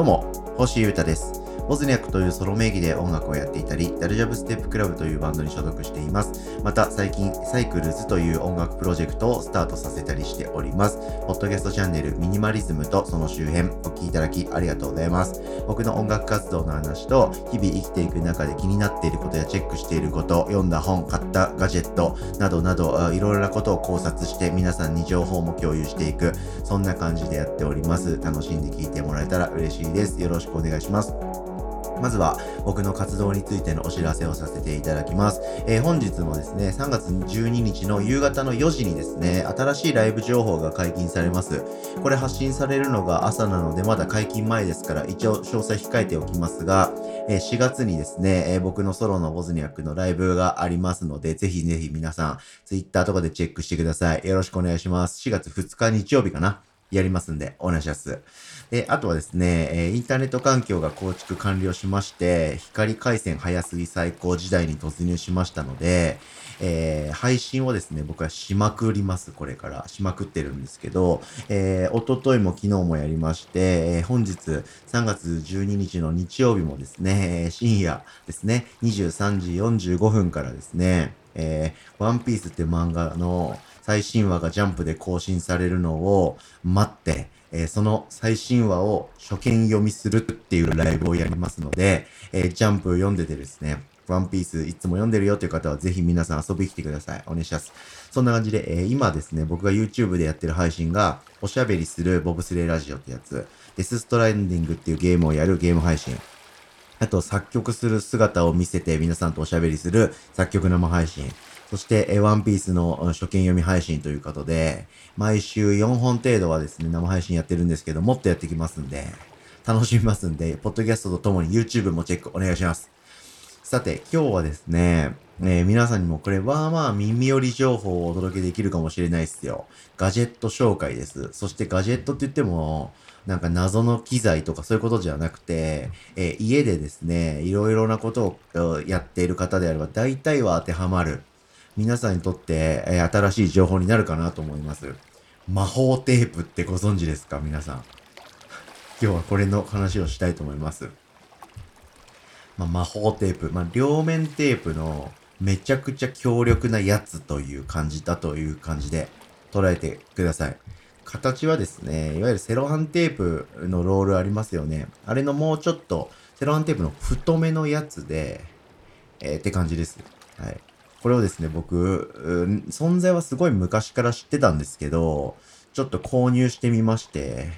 どうも、星優太です。ボズニャックというソロ名義で音楽をやっていたり、ダルジャブステップクラブというバンドに所属しています。また、最近、サイクルズという音楽プロジェクトをスタートさせたりしております。ポッドキャストチャンネル、ミニマリズムとその周辺、お聴きいただきありがとうございます。僕の音楽活動の話と、日々生きていく中で気になっていることやチェックしていること、読んだ本、買ったガジェット、などなど、いろいろなことを考察して、皆さんに情報も共有していく、そんな感じでやっております。楽しんで聴いてもらえたら嬉しいです。よろしくお願いします。まずは僕の活動についてのお知らせをさせていただきます。えー、本日もですね、3月12日の夕方の4時にですね、新しいライブ情報が解禁されます。これ発信されるのが朝なのでまだ解禁前ですから一応詳細控えておきますが、えー、4月にですね、えー、僕のソロのボズニャックのライブがありますので、ぜひぜひ皆さん、Twitter とかでチェックしてください。よろしくお願いします。4月2日日曜日かな。やりますんで、お願いします。で、あとはですね、えインターネット環境が構築完了しまして、光回線早すぎ最高時代に突入しましたので、えー、配信をですね、僕はしまくります、これから。しまくってるんですけど、えー、おとといも昨日もやりまして、えー、本日3月12日の日曜日もですね、深夜ですね、23時45分からですね、えー、ワンピースって漫画の最新話がジャンプで更新されるのを待って、えー、その最新話を初見読みするっていうライブをやりますので、えー、ジャンプ読んでてですね、ワンピースいつも読んでるよという方はぜひ皆さん遊びに来てください。お願いします。そんな感じで、えー、今ですね、僕が YouTube でやってる配信が、おしゃべりするボブスレーラジオってやつ、デスストラインディングっていうゲームをやるゲーム配信。あと、作曲する姿を見せて皆さんとおしゃべりする作曲生配信。そして、ワンピースの初見読み配信ということで、毎週4本程度はですね、生配信やってるんですけど、もっとやってきますんで、楽しみますんで、ポッドキャストとともに YouTube もチェックお願いします。さて、今日はですね、えー、皆さんにもこれはまあ耳寄り情報をお届けできるかもしれないですよ。ガジェット紹介です。そしてガジェットって言っても、なんか謎の機材とかそういうことじゃなくて、えー、家でですね、いろいろなことをやっている方であれば大体は当てはまる。皆さんにとって、えー、新しい情報になるかなと思います。魔法テープってご存知ですか？皆さん。今日はこれの話をしたいと思います。まあ、魔法テープ。まあ、両面テープのめちゃくちゃ強力なやつという感じだという感じで捉えてください。形はですね、いわゆるセロハンテープのロールありますよね。あれのもうちょっと、セロハンテープの太めのやつで、えー、って感じです。はい。これをですね、僕、存在はすごい昔から知ってたんですけど、ちょっと購入してみまして、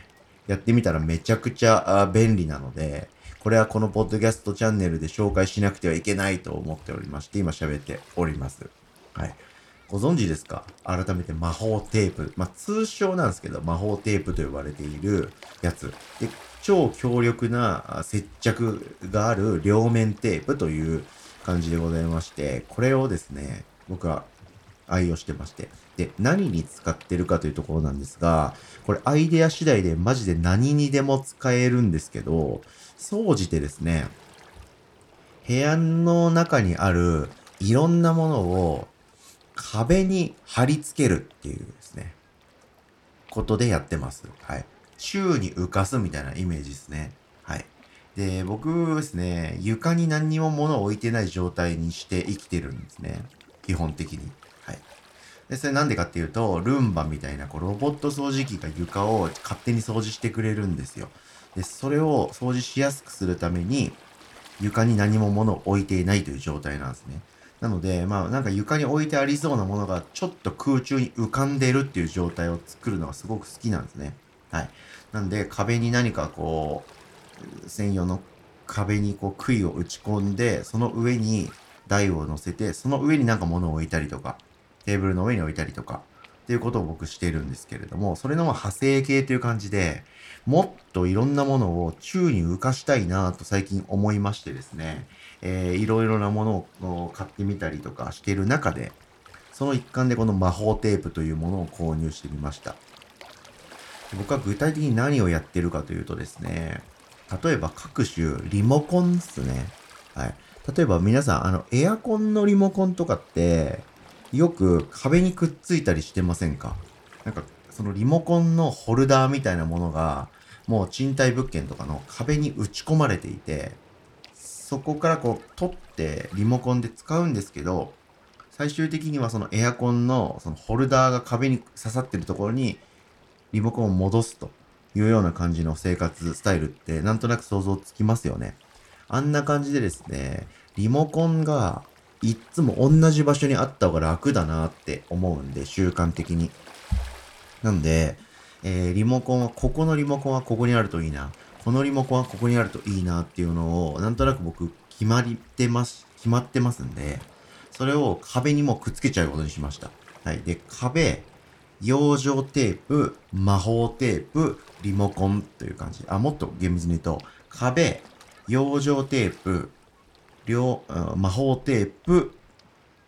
やってみたらめちゃくちゃ便利なので、これはこのポッドキャストチャンネルで紹介しなくてはいけないと思っておりまして、今喋っております。はい。ご存知ですか？改めて魔法テープ。まあ、通称なんですけど、魔法テープと呼ばれているやつ。で、超強力な接着がある両面テープという感じでございまして、これをですね、僕は愛用してまして。で、何に使ってるかというところなんですが、これアイデア次第でマジで何にでも使えるんですけど、総じてですね、部屋の中にあるいろんなものを壁に貼り付けるっていうですね、ことでやってます。はい。宙に浮かすみたいなイメージですね。はい。で、僕ですね、床に何にも物を置いてない状態にして生きてるんですね。基本的に。で、それなんでかっていうと、ルンバみたいなこうロボット掃除機が床を勝手に掃除してくれるんですよ。で、それを掃除しやすくするために、床に何も物を置いていないという状態なんですね。なので、まあなんか床に置いてありそうなものがちょっと空中に浮かんでるっていう状態を作るのがすごく好きなんですね。はい。なんで壁に何かこう、専用の壁にこう杭を打ち込んで、その上に台を乗せて、その上になんか物を置いたりとか、テーブルの上に置いたりとか、っていうことを僕してるんですけれども、それの派生系という感じで、もっといろんなものを宙に浮かしたいなと最近思いましてですね、えー、いろいろなものを買ってみたりとかしている中で、その一環でこの魔法テープというものを購入してみました。僕は具体的に何をやってるかというとですね、例えば各種リモコンですね。はい。例えば皆さん、あの、エアコンのリモコンとかって、よく壁にくっついたりしてませんか？なんか、そのリモコンのホルダーみたいなものが、もう賃貸物件とかの壁に打ち込まれていて、そこからこう取ってリモコンで使うんですけど、最終的にはそのエアコンのそのホルダーが壁に刺さってるところにリモコンを戻すというような感じの生活スタイルってなんとなく想像つきますよね。あんな感じでですね、リモコンがいっつも同じ場所にあった方が楽だなって思うんで、習慣的に。なんで、えー、リモコンは、ここのリモコンはここにあるといいな。このリモコンはここにあるといいなっていうのを、なんとなく僕、決まってます、決まってますんで、それを壁にもくっつけちゃうことにしました。はい。で、壁、養生テープ、魔法テープ、リモコンという感じ。あ、もっと厳密に言うと、壁、養生テープ、両、魔法テープ、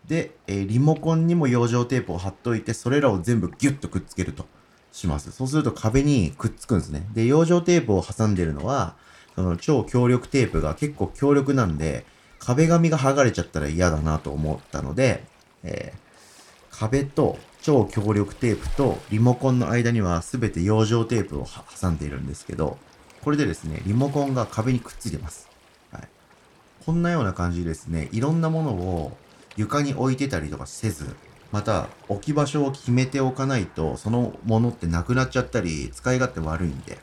で、え、リモコンにも養生テープを貼っといて、それらを全部ギュッとくっつけるとします。そうすると壁にくっつくんですね。で、養生テープを挟んでるのは、その超強力テープが結構強力なんで、壁紙が剥がれちゃったら嫌だなと思ったので、えー、壁と超強力テープとリモコンの間には全て養生テープを挟んでいるんですけど、これでですね、リモコンが壁にくっついてます。こんなような感じですね、いろんなものを床に置いてたりとかせず、また置き場所を決めておかないと、そのものってなくなっちゃったり、使い勝手悪いんで、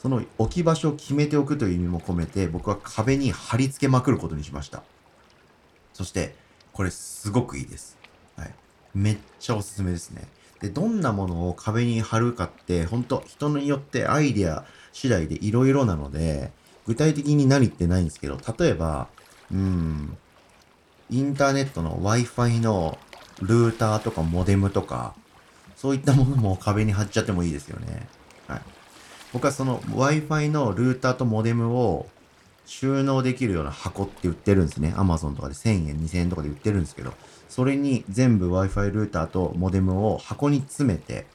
その置き場所を決めておくという意味も込めて、僕は壁に貼り付けまくることにしました。そして、これすごくいいです。はい。めっちゃおすすめですね。で、どんなものを壁に貼るかって、本当人によってアイディア次第で色々なので、具体的に何ってないんですけど、例えば、うん、インターネットの Wi-Fi のルーターとかモデムとか、そういったものも壁に貼っちゃってもいいですよね。はい。僕はその Wi-Fi のルーターとモデムを収納できるような箱って売ってるんですね。Amazon とかで1000円、2000円とかで売ってるんですけど、それに全部 Wi-Fi ルーターとモデムを箱に詰めて、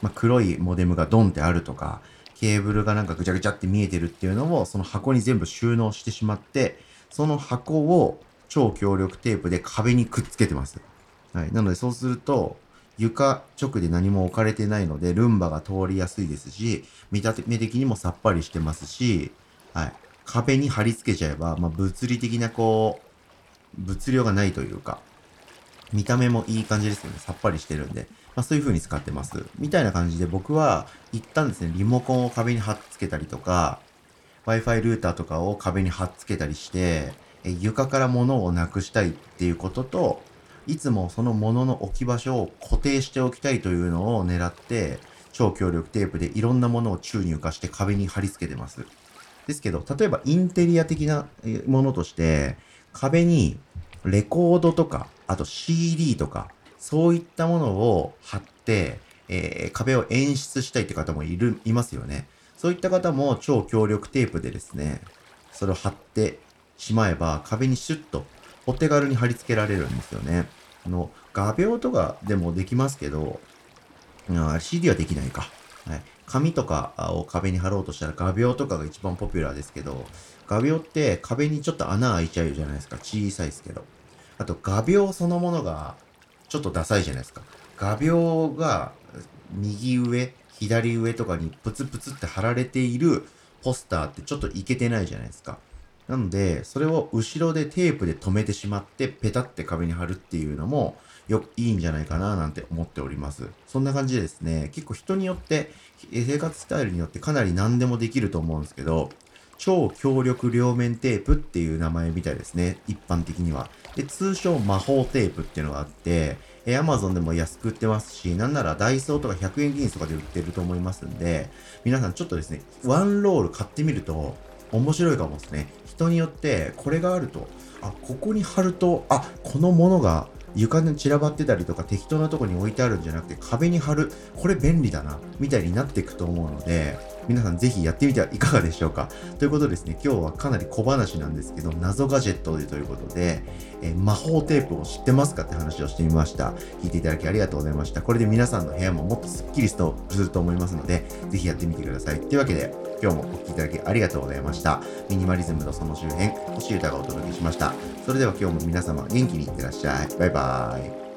まあ、黒いモデムがドンってあるとか、ケーブルがなんかぐちゃぐちゃって見えてるっていうのをその箱に全部収納してしまって、その箱を超強力テープで壁にくっつけてます。はい。なのでそうすると、床直で何も置かれてないので、ルンバが通りやすいですし、見た目的にもさっぱりしてますし、はい。壁に貼り付けちゃえば、まあ、物理的なこう、物量がないというか、見た目もいい感じですよね。さっぱりしてるんで。まあ、そういう風に使ってます。みたいな感じで僕は一旦ですね、リモコンを壁に貼っつけたりとか、Wi-Fi ルーターとかを壁に貼っつけたりして、え床から物をなくしたいっていうことと、いつもその物の置き場所を固定しておきたいというのを狙って、超強力テープでいろんなものを宙に浮かして壁に貼り付けてます。ですけど、例えばインテリア的なものとして、壁にレコードとか、あと CD とか、そういったものを貼って、えー、壁を演出したいって方もいる、いますよね。そういった方も超強力テープでですね、それを貼ってしまえば壁にシュッとお手軽に貼り付けられるんですよね。あの、画鋲とかでもできますけど、CD はできないか。はい。紙とかを壁に貼ろうとしたら画鋲とかが一番ポピュラーですけど、画鋲って壁にちょっと穴開いちゃうじゃないですか。小さいですけど。あと画鋲そのものがちょっとダサいじゃないですか。画鋲が右上、左上とかにプツプツって貼られているポスターってちょっといけてないじゃないですか。なので、それを後ろでテープで留めてしまって、ペタって壁に貼るっていうのも、よく、いいんじゃないかななんて思っております。そんな感じでですね、結構人によって、生活スタイルによってかなり何でもできると思うんですけど、超強力両面テープっていう名前みたいですね。一般的には。で、通称魔法テープっていうのがあって、え Amazon でも安く売ってますし、なんならダイソーとか100円均一とかで売ってると思いますんで、皆さんちょっとですね、ワンロール買ってみると面白いかもですね。人によってこれがあると、あ、ここに貼ると、あ、このものが床に散らばってたりとか適当なとこに置いてあるんじゃなくて壁に貼る。これ便利だな。みたいになっていくと思うので、皆さんぜひやってみてはいかがでしょうか？ということでですね、今日はかなり小話なんですけど、謎ガジェットでということで、えー、魔法テープを知ってますかって話をしてみました。聞いていただきありがとうございました。これで皆さんの部屋ももっとスッキリすると思いますので、ぜひやってみてください。というわけで、今日もお聴きいただきありがとうございました。ミニマリズムのその周辺、星歌がお届けしました。それでは今日も皆様元気にいってらっしゃい。バイバーイ。